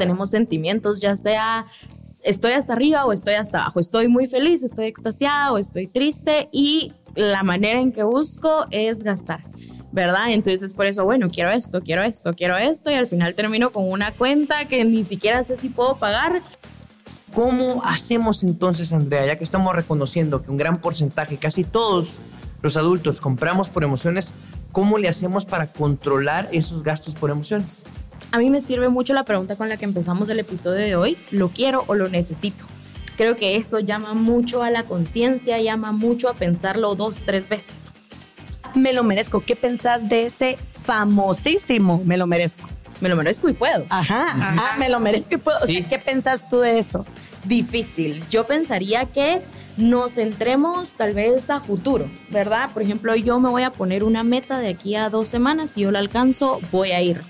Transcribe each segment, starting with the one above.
tenemos sentimientos, ya sea estoy hasta arriba o estoy hasta abajo, estoy muy feliz, estoy extasiada o estoy triste y la manera en que busco es gastar. ¿verdad? Entonces por eso, bueno, quiero esto, quiero esto, quiero esto y al final termino con una cuenta que ni siquiera sé si puedo pagar. ¿Cómo hacemos entonces, Andrea, ya que estamos reconociendo que un gran porcentaje, casi todos los adultos compramos por emociones, ¿cómo le hacemos para controlar esos gastos por emociones? A mí me sirve mucho la pregunta con la que empezamos el episodio de hoy, ¿lo quiero o lo necesito? Creo que eso llama mucho a la conciencia, llama mucho a pensarlo dos, tres veces. Me lo merezco. ¿Qué pensás de ese famosísimo me lo merezco? Me lo merezco y puedo. Ajá, ajá, me lo merezco y puedo. O sea, ¿qué pensás tú de eso? Difícil. Yo pensaría que nos centremos tal vez a futuro, ¿verdad? Por ejemplo, yo me voy a poner una meta de aquí a dos semanas. Si yo la alcanzo, voy a ir.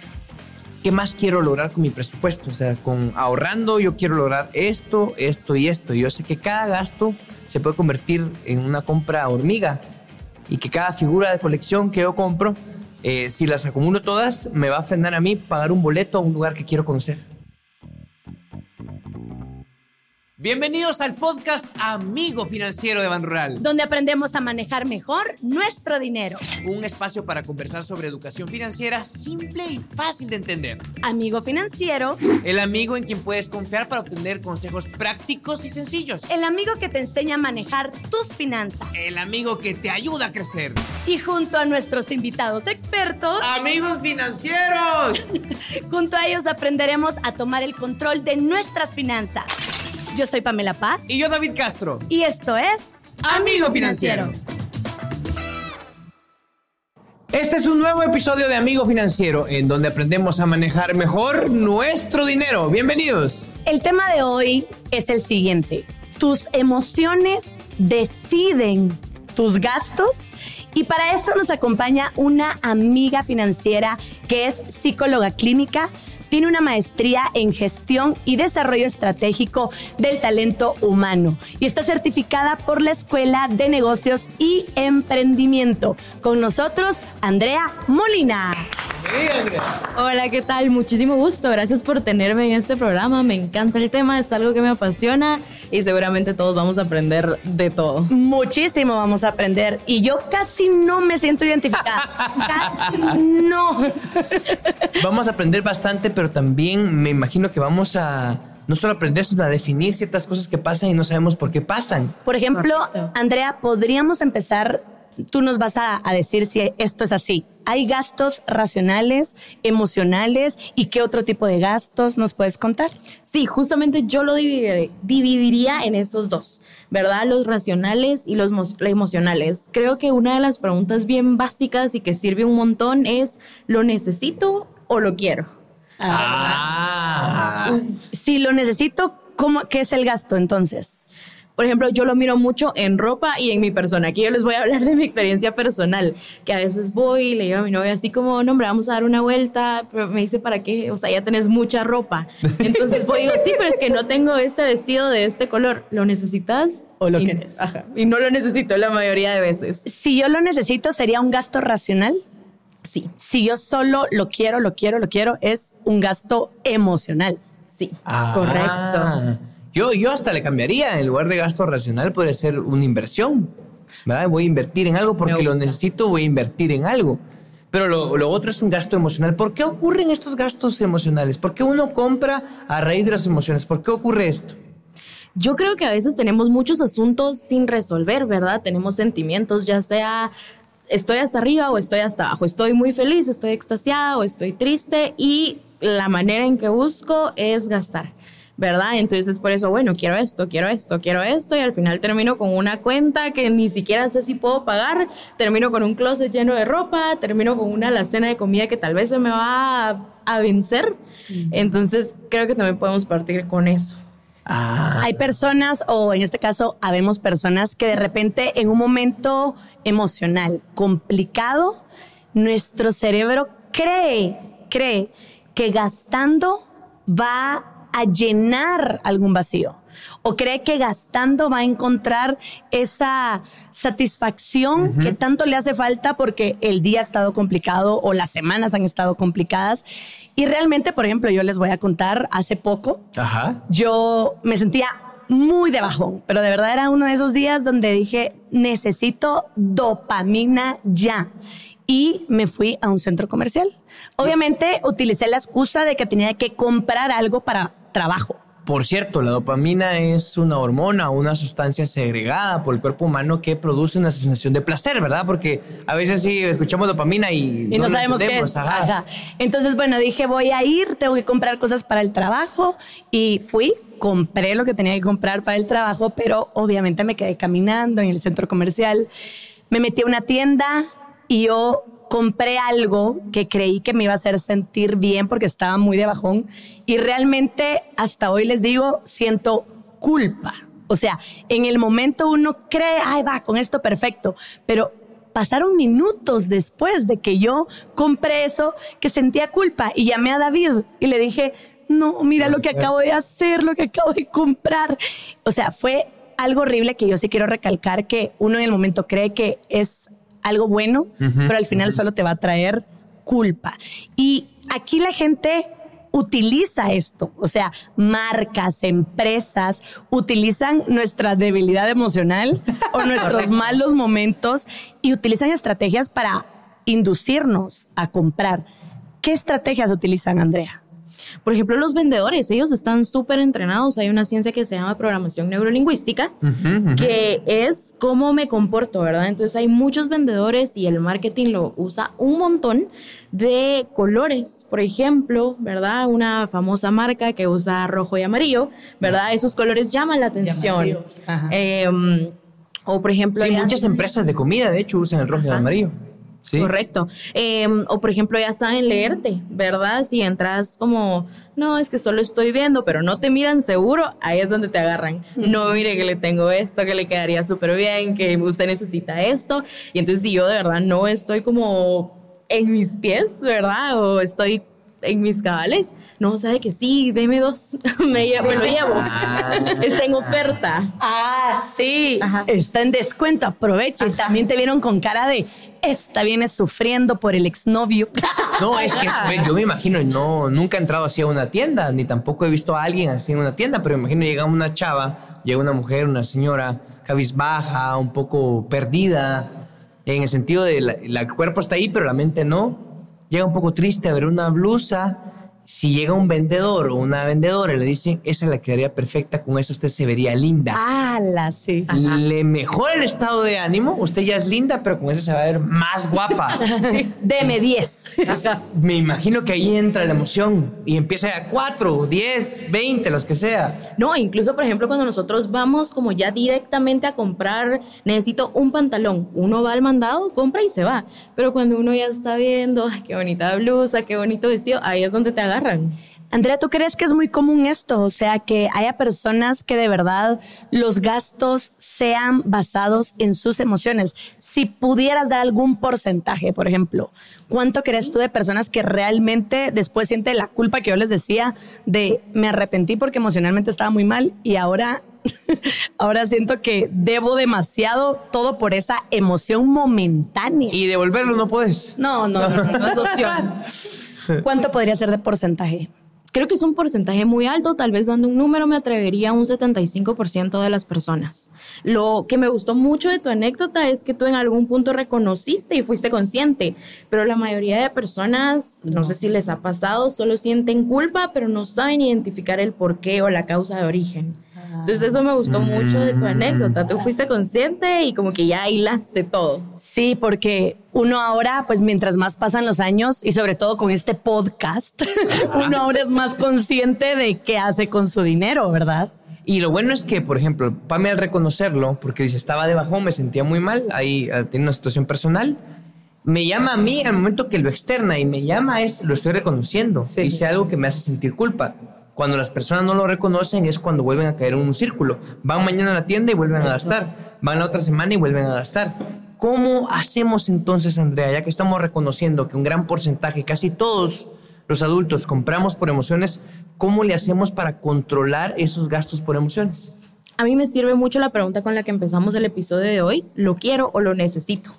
¿Qué más quiero lograr con mi presupuesto? O sea, con ahorrando yo quiero lograr esto, esto y esto. Yo sé que cada gasto se puede convertir en una compra hormiga y que cada figura de colección que yo compro, eh, si las acumulo todas, me va a frenar a mí pagar un boleto a un lugar que quiero conocer. Bienvenidos al podcast Amigo Financiero de Ban Rural. Donde aprendemos a manejar mejor nuestro dinero. Un espacio para conversar sobre educación financiera simple y fácil de entender. Amigo Financiero. El amigo en quien puedes confiar para obtener consejos prácticos y sencillos. El amigo que te enseña a manejar tus finanzas. El amigo que te ayuda a crecer. Y junto a nuestros invitados expertos. Amigos financieros. junto a ellos aprenderemos a tomar el control de nuestras finanzas. Yo soy Pamela Paz. Y yo David Castro. Y esto es Amigo Financiero. Este es un nuevo episodio de Amigo Financiero, en donde aprendemos a manejar mejor nuestro dinero. Bienvenidos. El tema de hoy es el siguiente. Tus emociones deciden tus gastos y para eso nos acompaña una amiga financiera que es psicóloga clínica, tiene una maestría en gestión y desarrollo estratégico del talento humano y está certificada por la Escuela de Negocios y Emprendimiento. Con nosotros, Andrea Molina. Hola, ¿qué tal? Muchísimo gusto. Gracias por tenerme en este programa. Me encanta el tema, es algo que me apasiona y seguramente todos vamos a aprender de todo. Muchísimo vamos a aprender y yo casi no me siento identificada. casi no. Vamos a aprender bastante, pero también me imagino que vamos a no solo aprender, sino a definir ciertas cosas que pasan y no sabemos por qué pasan. Por ejemplo, Andrea, podríamos empezar tú nos vas a, decir si esto es así. ¿Hay gastos racionales, emocionales y qué otro tipo de gastos nos puedes contar? Sí, justamente yo lo dividiría en esos dos, ¿verdad? Los racionales y los emocionales. Creo que una de las preguntas bien básicas y que sirve un montón es, ¿lo necesito o lo quiero? Ah. Si lo necesito, ¿cómo, ¿qué es el gasto entonces? Por ejemplo, yo lo miro mucho en ropa y en mi persona. Aquí yo les voy a hablar de mi experiencia personal, que a veces voy y le digo a mi novia así como, no, hombre, vamos a dar una vuelta, pero me dice, ¿para qué? O sea, ya tenés mucha ropa. Entonces voy y digo, sí, pero es que no tengo este vestido de este color. ¿Lo necesitas? ¿O lo quieres? Y no lo necesito la mayoría de veces. Si yo lo necesito, ¿sería un gasto racional? Sí. Si yo solo lo quiero, lo quiero, lo quiero, es un gasto emocional. Sí, Ah. correcto. Yo, yo hasta le cambiaría, en lugar de gasto racional podría ser una inversión. ¿verdad? Voy a invertir en algo porque lo necesito, voy a invertir en algo. Pero lo, lo otro es un gasto emocional. ¿Por qué ocurren estos gastos emocionales? ¿Por qué uno compra a raíz de las emociones? ¿Por qué ocurre esto? Yo creo que a veces tenemos muchos asuntos sin resolver, ¿verdad? Tenemos sentimientos, ya sea estoy hasta arriba o estoy hasta abajo, estoy muy feliz, estoy extasiada o estoy triste y la manera en que busco es gastar. ¿Verdad? Entonces por eso, bueno, quiero esto, quiero esto, quiero esto y al final termino con una cuenta que ni siquiera sé si puedo pagar, termino con un closet lleno de ropa, termino con una alacena de comida que tal vez se me va a, a vencer. Entonces creo que también podemos partir con eso. Ah, Hay personas, o en este caso, habemos personas que de repente en un momento emocional complicado, nuestro cerebro cree, cree que gastando va a llenar algún vacío? ¿O cree que gastando va a encontrar esa satisfacción que tanto le hace falta porque el día ha estado complicado o las semanas han estado complicadas? Y realmente, por ejemplo, yo les voy a contar, hace poco, yo me sentía muy de bajón, pero de verdad era uno de esos días donde dije, necesito dopamina ya. Y me fui a un centro comercial. Obviamente utilicé la excusa de que tenía que comprar algo para trabajo. Por cierto, la dopamina es una hormona, una sustancia segregada por el cuerpo humano que produce una sensación de placer, ¿verdad? Porque a veces sí escuchamos dopamina y, no, sabemos qué es. Entonces, bueno, dije, voy a ir, tengo que comprar cosas para el trabajo y fui, compré lo que tenía que comprar para el trabajo, pero obviamente me quedé caminando en el centro comercial. Me metí a una tienda y yo compré algo que creí que me iba a hacer sentir bien porque estaba muy de bajón y realmente hasta hoy les digo, siento culpa. O sea, en el momento uno cree, ay, va, con esto perfecto, pero pasaron minutos después de que yo compré eso que sentía culpa y llamé a David y le dije, no, mira lo que acabo de hacer, lo que acabo de comprar. O sea, fue algo horrible que yo sí quiero recalcar que uno en el momento cree que es algo bueno, pero al final solo te va a traer culpa. Y aquí la gente utiliza esto, o sea, marcas, empresas utilizan nuestra debilidad emocional o nuestros malos momentos y utilizan estrategias para inducirnos a comprar. ¿Qué estrategias utilizan, Andrea? Por ejemplo, los vendedores, ellos están súper entrenados. Hay una ciencia que se llama programación neurolingüística, que es cómo me comporto, ¿verdad? Entonces hay muchos vendedores y el marketing lo usa un montón de colores. Por ejemplo, ¿verdad? Una famosa marca que usa rojo y amarillo, ¿verdad? Esos colores llaman la atención. Em, o por ejemplo... Sí, muchas empresas de comida, de hecho, usan el rojo y el amarillo. Correcto. Em, o por ejemplo, ya saben leerte, ¿verdad? Si entras como, no, es que solo estoy viendo, pero no te miran seguro, ahí es donde te agarran. No, mire que le tengo esto, que le quedaría súper bien, que usted necesita esto. Y entonces si yo de verdad no estoy como en mis pies, ¿verdad? O estoy en mis cabales, no, sabe que sí, deme dos, me, llevo, lo llevo. Ah. Está en oferta. Ah, sí, está en descuento, aproveche. También te vieron con cara de, esta viene sufriendo por el exnovio. No, es que yo me imagino, no, nunca he entrado así a una tienda, ni tampoco he visto a alguien así en una tienda, pero me imagino llega una chava, llega una mujer, una señora cabizbaja, un poco perdida, en el sentido de la, el cuerpo está ahí, pero la mente no llega un poco triste a ver una blusa si llega un vendedor o una vendedora y le dicen, esa la quedaría perfecta, con eso usted se vería linda. Ah, la sí. Le mejora el estado de ánimo, usted ya es linda, pero con eso se va a ver más guapa. Deme 10. Me imagino que ahí entra la emoción y empieza a 4, 10, 20, las que sea. No, incluso, por ejemplo, cuando nosotros vamos como ya directamente a comprar, necesito un pantalón, uno va al mandado, compra y se va. Pero cuando uno ya está viendo, ay, qué bonita blusa, qué bonito vestido, ahí es donde te agarra Andrea, ¿tú crees que es muy común esto? O sea, que haya personas que de verdad los gastos sean basados en sus emociones. Si pudieras dar algún porcentaje, por ejemplo, ¿cuánto crees tú de personas que realmente después sienten la culpa que yo les decía de me arrepentí porque emocionalmente estaba muy mal y ahora, ahora siento que debo demasiado todo por esa emoción momentánea? Y devolverlo no puedes. No, no, no, no es opción. ¿Cuánto podría ser de porcentaje? Creo que es un porcentaje muy alto, tal vez dando un número me atrevería a un 75% de las personas. Lo que me gustó mucho de tu anécdota es que tú en algún punto reconociste y fuiste consciente, pero la mayoría de personas, no, sé si les ha pasado, solo sienten culpa, pero no saben identificar el porqué o la causa de origen. Entonces eso me gustó mucho de tu anécdota. Tú fuiste consciente y como que ya hilaste todo. Sí, porque uno ahora, pues mientras más pasan los años y sobre todo con este podcast, uno ahora es más consciente de qué hace con su dinero, ¿verdad? Y lo bueno es que, por ejemplo, Pame al reconocerlo, porque dice, estaba de bajón, me sentía muy mal, ahí eh, tiene una situación personal, me llama a mí al momento que lo externa y me llama es, lo estoy reconociendo, dice algo que me hace sentir culpa. Cuando las personas no lo reconocen es cuando vuelven a caer en un círculo. Van mañana a la tienda y vuelven a gastar. Van la otra semana y vuelven a gastar. ¿Cómo hacemos entonces, Andrea, ya que estamos reconociendo que un gran porcentaje, casi todos los adultos compramos por emociones, ¿cómo le hacemos para controlar esos gastos por emociones? A mí me sirve mucho la pregunta con la que empezamos el episodio de hoy, ¿lo quiero o lo necesito?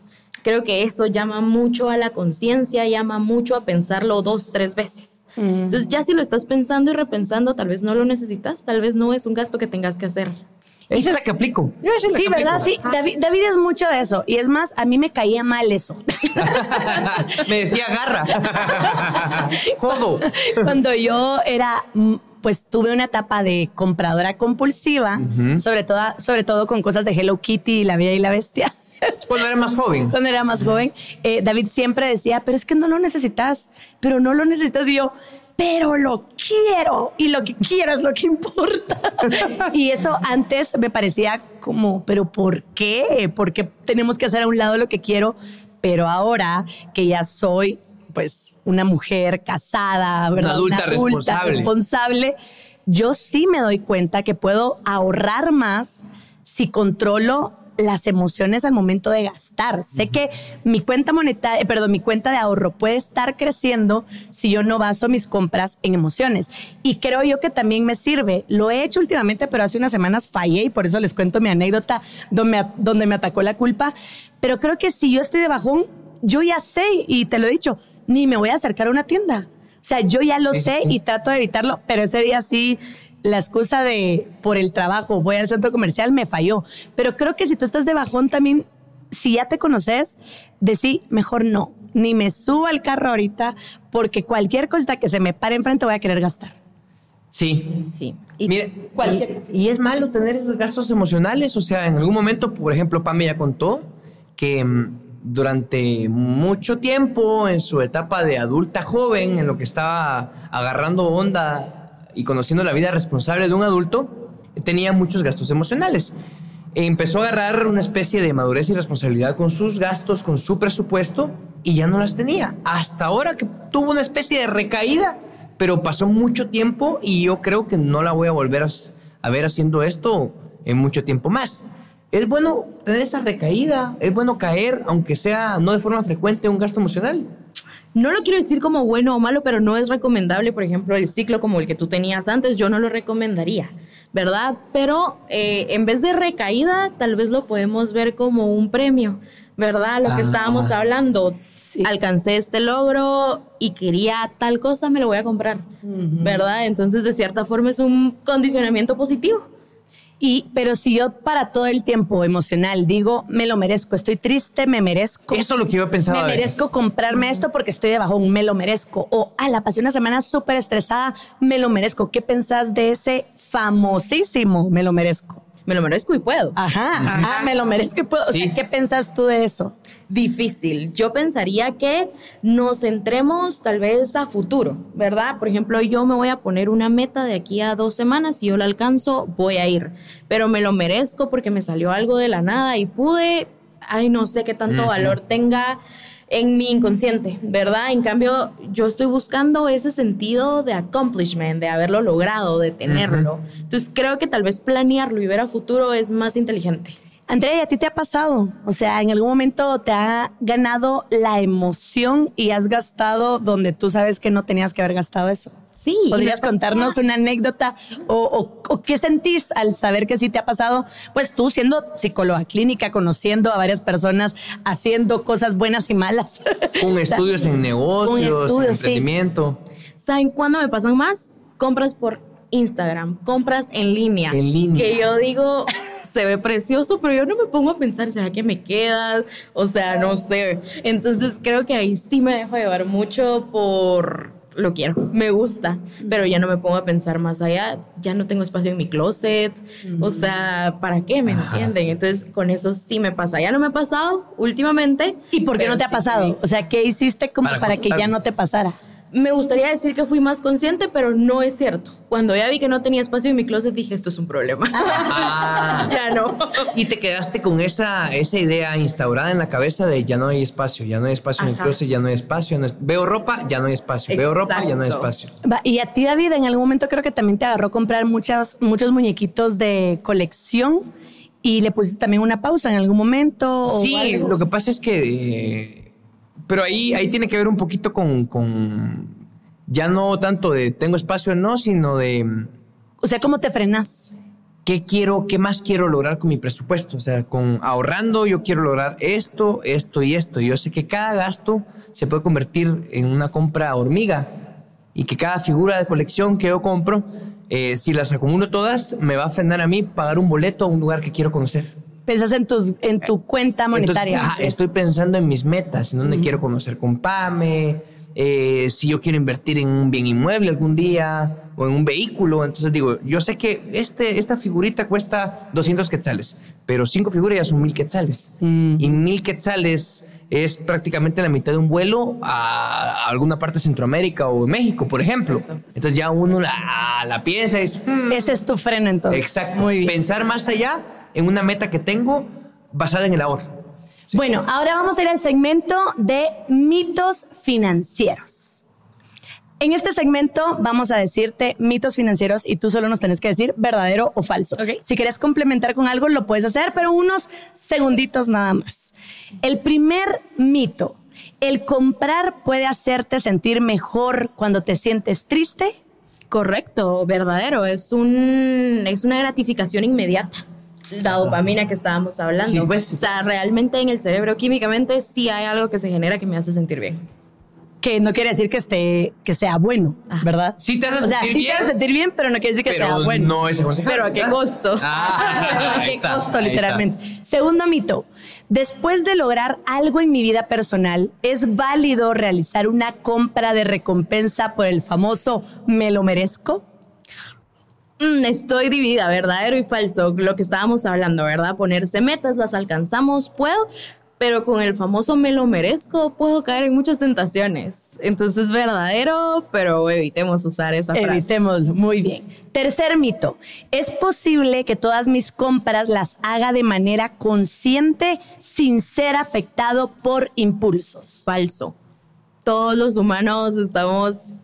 Creo que eso llama mucho a la conciencia, llama mucho a pensarlo dos, tres veces. Mm. Entonces ya si lo estás pensando y repensando, tal vez no lo necesitas, tal vez no es un gasto que tengas que hacer. Esa es la que aplico. sí, ¿verdad? Sí, David, David, es mucho de eso. Y es más, a mí me caía mal eso. me decía garra. Jodo. Cuando yo era mm, pues tuve una etapa de compradora compulsiva, sobre, todo, sobre todo con cosas de Hello Kitty y La Bella y la Bestia. Cuando era más joven. Cuando era más joven, eh, David siempre decía, pero es que no lo necesitas, pero no lo necesitas. Y yo, pero lo quiero y lo que quiero es lo que importa. y eso antes me parecía como, pero ¿por qué? Porque tenemos que hacer a un lado lo que quiero, pero ahora que ya soy pues una mujer casada, ¿verdad? Una adulta, responsable. responsable, yo sí me doy cuenta que puedo ahorrar más si controlo las emociones al momento de gastar. Sé que mi cuenta monetaria, eh, perdón, mi cuenta de ahorro puede estar creciendo si yo no baso mis compras en emociones. Y creo yo que también me sirve. Lo he hecho últimamente, pero hace unas semanas fallé y por eso les cuento mi anécdota donde me, donde me atacó la culpa. Pero creo que si yo estoy de bajón, yo ya sé, y te lo he dicho, ni me voy a acercar a una tienda. O sea, yo ya lo sé y trato de evitarlo, pero ese día sí la excusa de por el trabajo voy al centro comercial me falló. Pero creo que si tú estás de bajón también, si ya te conoces, decí, mejor no, ni me subo al carro ahorita porque cualquier cosa que se me pare enfrente voy a querer gastar. Sí. Sí. Y, y, es malo tener gastos emocionales. O sea, en algún momento, por ejemplo, Pam ya contó que mm, durante mucho tiempo, en su etapa de adulta joven, en lo que estaba agarrando onda y conociendo la vida responsable de un adulto, tenía muchos gastos emocionales. empezó a agarrar una especie de madurez y responsabilidad con sus gastos, con su presupuesto, y ya no las tenía. Hasta ahora que tuvo una especie de recaída, pero pasó mucho tiempo y yo creo que no la voy a volver a, ver haciendo esto en mucho tiempo más. Es bueno tener esa recaída, es bueno caer, aunque sea no de forma frecuente, un gasto emocional no lo quiero decir como bueno o malo, pero no es recomendable, por ejemplo, el ciclo como el que tú tenías antes, yo no lo recomendaría, ¿verdad? Pero eh, en vez de recaída, tal vez lo podemos ver como un premio, ¿verdad? Lo que ah, estábamos hablando. Alcancé este logro y quería tal cosa, me lo voy a comprar, ¿verdad? Entonces, de cierta forma, es un condicionamiento positivo. Y, pero si yo para todo el tiempo emocional digo, me lo merezco, estoy triste, me merezco. Eso es lo que yo he pensado. Me merezco comprarme esto porque estoy de bajón, me lo merezco. O, ah, la pasé una semana súper estresada, me lo merezco. ¿Qué pensás de ese famosísimo me lo merezco? Me lo merezco y puedo. Ajá, Ah, me lo merezco y puedo. O sea, ¿qué pensás tú de eso? Difícil. Yo pensaría que nos centremos tal vez a futuro, ¿verdad? Por ejemplo, yo me voy a poner una meta de aquí a dos semanas, si yo la alcanzo, voy a ir. Pero me lo merezco porque me salió algo de la nada y pude, ay, no sé qué tanto valor tenga en mi inconsciente, ¿verdad? En cambio, yo estoy buscando ese sentido de accomplishment, de haberlo logrado, de tenerlo. Entonces, creo que tal vez planearlo y ver a futuro es más inteligente. Andrea, ¿a ti te ha pasado? O sea, ¿en algún momento te ha ganado la emoción y has gastado donde tú sabes que no tenías que haber gastado eso? Sí. ¿Podrías contarnos una anécdota o, qué sentís al saber que sí te ha pasado? Pues tú siendo psicóloga clínica, conociendo a varias personas, haciendo cosas buenas y malas. Con estudios en negocios, en emprendimiento. ¿Saben cuándo me pasan más? Compras por Instagram, compras en línea. En línea. Que yo digo, se ve precioso, pero yo no me pongo a pensar, ¿será que me quedas? O sea, no sé. Entonces creo que ahí sí me dejo llevar mucho por lo quiero, me gusta, pero ya no me pongo a pensar más allá, ya no tengo espacio en mi closet, o sea, ¿para qué? ¿Me entienden? Entonces, con eso sí me pasa, ya no me ha pasado últimamente. ¿Y por qué no te ha pasado? O sea, ¿qué hiciste como para que ya no te pasara? Me gustaría decir que fui más consciente, pero no es cierto. Cuando ya vi que no tenía espacio en mi closet, dije, esto es un problema. Ah. ya no. Y te quedaste con esa, esa idea instaurada en la cabeza de ya no hay espacio, ya no hay espacio en mi closet, ya no hay espacio. Veo ropa, ya no hay espacio. Veo ropa, ya no hay espacio. y a ti, David, en algún momento creo que también te agarró comprar muchas, muchos muñequitos de colección. Y le pusiste también una pausa en algún momento. Sí, lo que pasa es que... Eh, pero ahí, ahí tiene que ver un poquito con, ya no tanto de tengo espacio o no, sino de O sea, ¿cómo te frenas? qué quiero, qué más quiero lograr con mi presupuesto. O sea, con ahorrando yo quiero lograr esto, esto y esto. Y yo sé que cada gasto se puede convertir en una compra hormiga y que cada figura de colección que yo compro, eh, si las acumulo todas, me va a frenar a mí pagar un boleto a un lugar que quiero conocer. Pensas en, tus, en tu cuenta monetaria. Entonces, ajá, estoy pensando en mis metas, en dónde quiero conocer con Pame, eh, si yo quiero invertir en un bien inmueble algún día o en un vehículo. Entonces digo, yo sé que este, esta figurita cuesta 200 quetzales, pero cinco figuras ya son mil quetzales. Y mil quetzales es prácticamente la mitad de un vuelo a alguna parte de Centroamérica o México, por ejemplo. Entonces ya uno la, la piensa y es... "Hmm, Ese es tu freno entonces. Exacto. Muy bien. Pensar más allá en una meta que tengo basada en el ahorro. Bueno, ahora vamos a ir al segmento de mitos financieros. En este segmento vamos a decirte mitos financieros y tú solo nos tenés que decir verdadero o falso. Si quieres complementar con algo, lo puedes hacer, pero unos segunditos nada más. El primer mito, el comprar puede hacerte sentir mejor cuando te sientes triste. Correcto, verdadero. Es, un, es una gratificación inmediata. La dopamina que estábamos hablando. Sí, pues, o sea, realmente en el cerebro, químicamente, sí hay algo que se genera que me hace sentir bien. Que no quiere decir que, esté, que sea bueno, Ah. ¿verdad? Sí te hace o sea, sentir sí bien, te hace sentir bien, pero no quiere decir que sea bueno. no es aconsejable. Pero ¿a qué costo? Ah, ¿A ahí qué está, costo, literalmente? Segundo mito. Después de lograr algo en mi vida personal, ¿es válido realizar una compra de recompensa por el famoso me lo merezco? Mm, estoy dividida, verdadero y falso. Lo que estábamos hablando, ¿verdad? Ponerse metas, las alcanzamos, puedo, pero con el famoso me lo merezco, puedo caer en muchas tentaciones. Entonces, verdadero, pero evitemos usar esa frase. Evitemos, muy bien. Tercer mito. ¿Es posible que todas mis compras las haga de manera consciente sin ser afectado por impulsos? falso. Todos los humanos estamos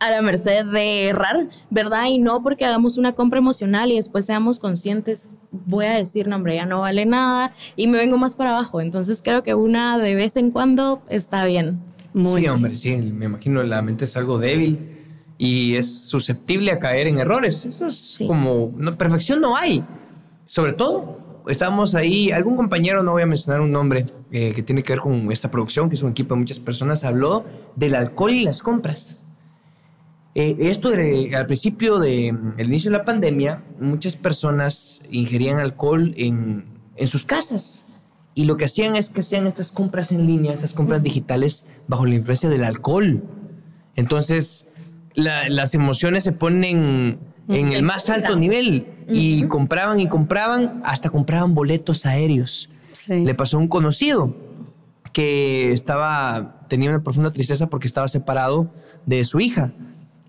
a la merced de errar, ¿verdad? Y no porque hagamos una compra emocional y después seamos conscientes, voy a decir, no, hombre, ya no vale nada y me vengo más para abajo. Entonces creo que una de vez en cuando está bien. Muy sí, bien. hombre, sí. Me imagino la mente es algo débil y es susceptible a caer en errores. Eso es como. No, perfección no hay. Sobre todo, estábamos ahí. Algún compañero, no voy a mencionar un nombre, eh, que tiene que ver con esta producción, que es un equipo de muchas personas, habló del alcohol y las compras. Eh, esto de- al principio del inicio de la pandemia, muchas personas ingerían alcohol en, en sus casas. Y lo que hacían es que hacían estas compras en línea, estas compras digitales bajo la influencia del alcohol. Entonces, la- las emociones se ponen en el más alto nivel y compraban y compraban, hasta compraban boletos aéreos. Sí. Le pasó a un conocido que estaba, tenía una profunda tristeza porque estaba separado de su hija.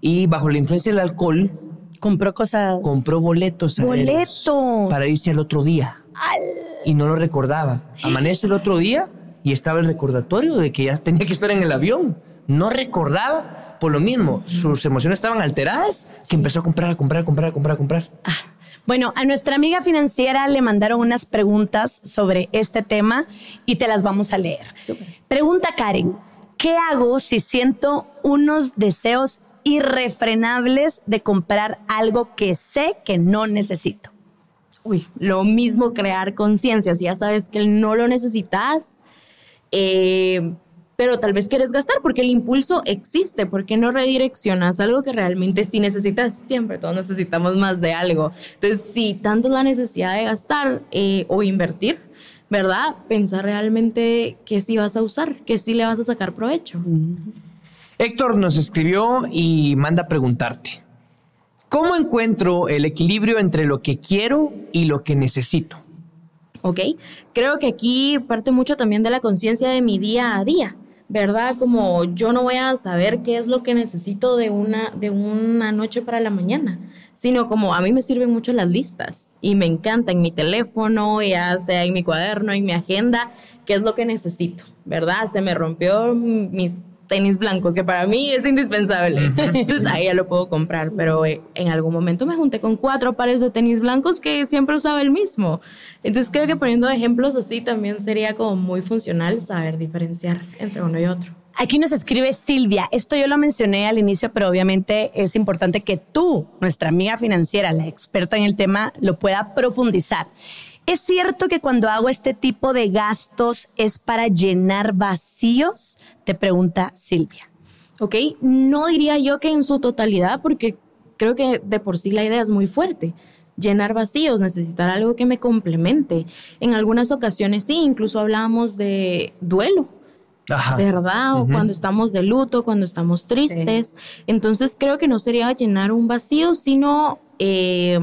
Y bajo la influencia del alcohol, Compró cosas. compró boletos Boletos. para irse al otro día. Y no lo recordaba. Amanece el otro día y estaba el recordatorio de que ya tenía que estar en el avión. No recordaba por lo mismo. Sus emociones estaban alteradas que empezó a comprar, a comprar, a comprar, a comprar, a comprar. Bueno, a nuestra amiga financiera le mandaron unas preguntas sobre este tema y te las vamos a leer. Pregunta Karen, ¿qué hago si siento unos deseos irrefrenables de comprar algo que sé que no necesito? Uy, lo mismo crear conciencia. Si ya sabes que no lo necesitas, eh, pero tal vez quieres gastar porque el impulso existe. ¿Por qué no redireccionas algo que realmente sí necesitas? Siempre todos necesitamos más de algo. Entonces, si tanto es la necesidad de gastar eh, o invertir, ¿verdad? Pensar realmente que sí vas a usar, que sí le vas a sacar provecho. Héctor nos escribió y manda a preguntarte. ¿Cómo encuentro el equilibrio entre lo que quiero y lo que necesito? ¿ok? Creo que aquí parte mucho también de la conciencia de mi día a día, ¿verdad? Como yo no voy a saber qué es lo que necesito de una, de una noche para la mañana, sino como a mí me sirven mucho las listas y me encanta en mi teléfono, ya sea en mi cuaderno, en mi agenda, qué es lo que necesito, ¿verdad? Se me rompió mis tenis blancos, que para mí es indispensable. Entonces ahí ya lo puedo comprar, pero eh, en algún momento me junté con cuatro pares de tenis blancos que siempre usaba el mismo. Entonces creo que poniendo ejemplos así también sería como muy funcional saber diferenciar entre uno y otro. Aquí nos escribe Silvia. Esto yo lo mencioné al inicio, pero obviamente es importante que tú, nuestra amiga financiera, la experta en el tema, lo pueda profundizar. ¿Es cierto que cuando hago este tipo de gastos es para llenar vacíos? Te pregunta Silvia. Ok, no diría yo que en su totalidad, porque creo que de por sí la idea es muy fuerte. Llenar vacíos, necesitar algo que me complemente. En algunas ocasiones sí, incluso hablamos de duelo. ¿Verdad? O cuando estamos de luto, cuando estamos tristes. Entonces creo que no sería llenar un vacío, sino eh,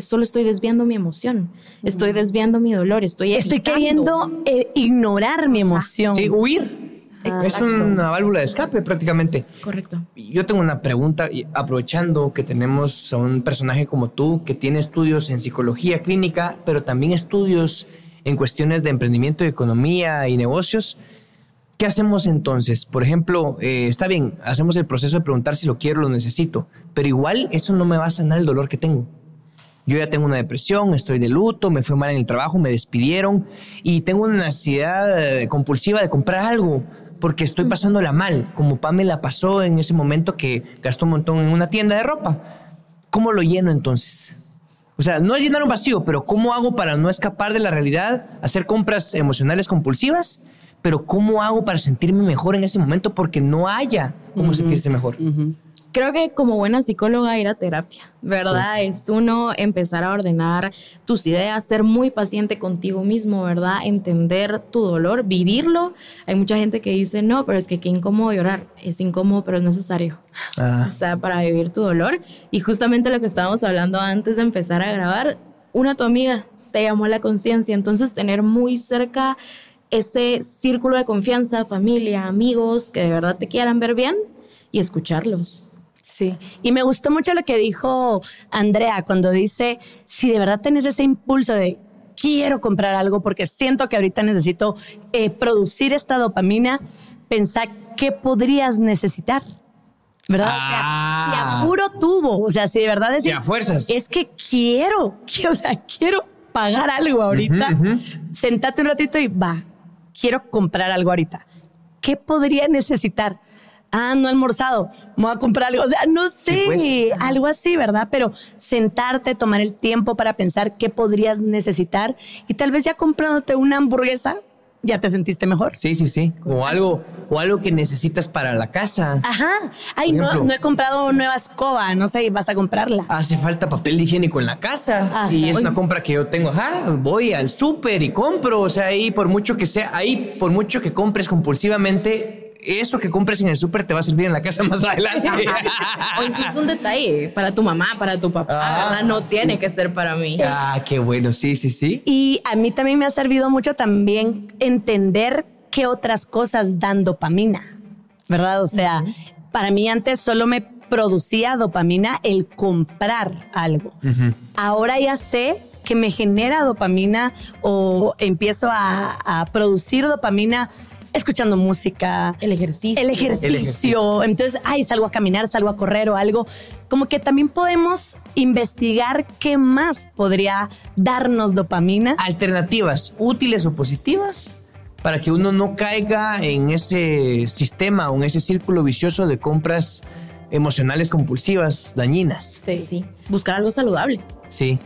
solo estoy desviando mi emoción, estoy desviando mi dolor, estoy Estoy queriendo eh, ignorar mi emoción. Sí, huir. Es una válvula de escape prácticamente. Correcto. Yo tengo una pregunta, aprovechando que tenemos a un personaje como tú que tiene estudios en psicología clínica, pero también estudios en cuestiones de emprendimiento, de economía y negocios. ¿Qué hacemos entonces? Por ejemplo, eh, está bien, hacemos el proceso de preguntar si lo quiero o lo necesito, pero igual eso no me va a sanar el dolor que tengo yo ya tengo una depresión, estoy de luto, me fue mal en el trabajo, me despidieron y tengo una necesidad eh, compulsiva de comprar algo porque estoy pasándola mal, como Pamela pasó en ese momento que gastó un montón en una tienda de ropa. ¿Cómo lo lleno entonces? O sea, no es llenar un vacío, pero ¿cómo hago para no escapar de la realidad, hacer compras emocionales compulsivas? Pero ¿cómo hago para sentirme mejor en ese momento? Porque no haya cómo sentirse mejor creo que como buena psicóloga ir a terapia, ¿verdad? Es uno empezar a ordenar tus ideas, ser muy paciente contigo mismo, ¿verdad? Entender tu dolor, vivirlo. Hay mucha gente que dice, no, pero es que qué incómodo llorar. Es incómodo, pero es necesario. Ah. O sea, para vivir tu dolor. Y justamente lo que estábamos hablando antes de empezar a grabar, una tu amiga te llamó la conciencia. Entonces, tener muy cerca ese círculo de confianza, familia, amigos que de verdad te quieran ver bien y escucharlos. Sí, y me gustó mucho lo que dijo Andrea cuando dice, si de verdad tenés ese impulso de quiero comprar algo porque siento que ahorita necesito eh, producir esta dopamina, pensar qué podrías necesitar. ¿Verdad? O sea, si a ah. tubo, o sea, si de verdad es, a fuerzas. es que quiero, o sea, quiero pagar algo ahorita, sentate un ratito y va, quiero comprar algo ahorita. ¿Qué podría necesitar? Ah, no he almorzado, me voy a comprar algo. O sea, no sé, pues. algo así, ¿verdad? Pero sentarte, tomar el tiempo para pensar qué podrías necesitar y tal vez ya comprándote una hamburguesa, ya te sentiste mejor. Sí, sí, sí. O algo, o algo que necesitas para la casa. Ajá. Ay, no, no, he comprado nueva escoba, no sé, vas a comprarla. Hace falta papel higiénico en la casa. Y es una compra que yo tengo. Ajá, voy al súper y compro. O sea, ahí por mucho que sea, ahí por mucho que compres compulsivamente, eso que compres en el súper te va a servir en la casa más adelante. o incluso un detalle para tu mamá, para tu papá, ah, No tiene que ser para mí. Ah, qué bueno, sí, sí, sí. Y a mí también me ha servido mucho también entender qué otras cosas dan dopamina, ¿verdad? O sea, para mí antes solo me producía dopamina el comprar algo. Ahora ya sé que me genera dopamina o empiezo a producir dopamina escuchando música. El ejercicio. El ejercicio. Entonces, ay, salgo a caminar, salgo a correr o algo. Como que también podemos investigar qué más podría darnos dopamina. Alternativas útiles o positivas para que uno no caiga en ese sistema o en ese círculo vicioso de compras emocionales compulsivas dañinas. Sí, sí. Buscar algo saludable. Sí.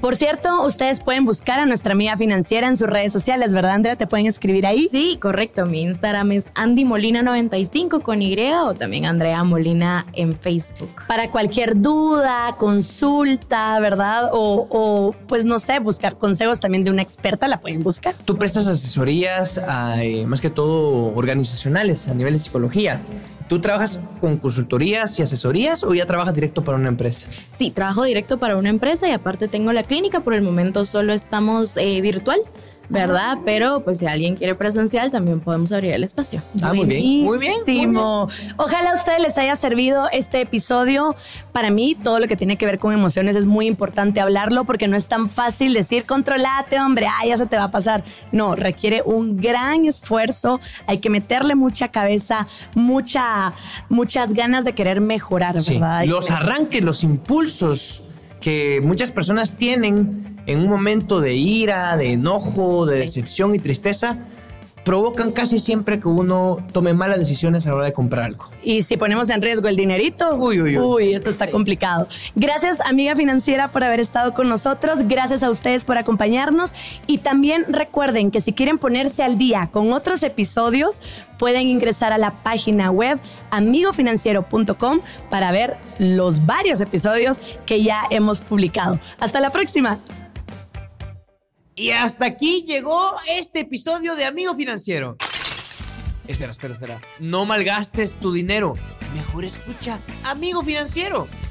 Por cierto, ustedes pueden buscar a nuestra amiga financiera en sus redes sociales, ¿verdad, Andrea? ¿Te pueden escribir ahí? Sí, correcto. Mi Instagram es Andy Molina95 con Y o también Andrea Molina en Facebook. Para cualquier duda, consulta, ¿verdad? O, pues no sé, buscar consejos también de una experta, la pueden buscar. Tú prestas asesorías, eh, más que todo organizacionales a nivel de psicología. ¿Tú trabajas con consultorías y asesorías o ya trabajas directo para una empresa? Sí, trabajo directo para una empresa y aparte tengo la clínica. Por el momento solo estamos eh, virtual. ¿Verdad? Pero pues si alguien quiere presencial, también podemos abrir el espacio. Ah, muy bien. Muy bien. Ojalá a ustedes les haya servido este episodio. Para mí, todo lo que tiene que ver con emociones es muy importante hablarlo porque no es tan fácil decir, controlate, hombre, ah, ya se te va a pasar. No, requiere un gran esfuerzo. Hay que meterle mucha cabeza, mucha, muchas ganas de querer mejorar, ¿verdad? Los arranques, los impulsos que muchas personas tienen en un momento de ira, de enojo, de decepción y tristeza, provocan casi siempre que uno tome malas decisiones a la hora de comprar algo. Y si ponemos en riesgo el dinerito, Uy, uy, uy. esto está complicado. Gracias, amiga financiera, por haber estado con nosotros. Gracias a ustedes por acompañarnos. Y también recuerden que si quieren ponerse al día con otros episodios, pueden ingresar a la página web amigofinanciero.com para ver los varios episodios que ya hemos publicado. Hasta la próxima. Y hasta aquí llegó este episodio de Amigo Financiero. Espera, espera, espera. No malgastes tu dinero. Mejor escucha Amigo Financiero.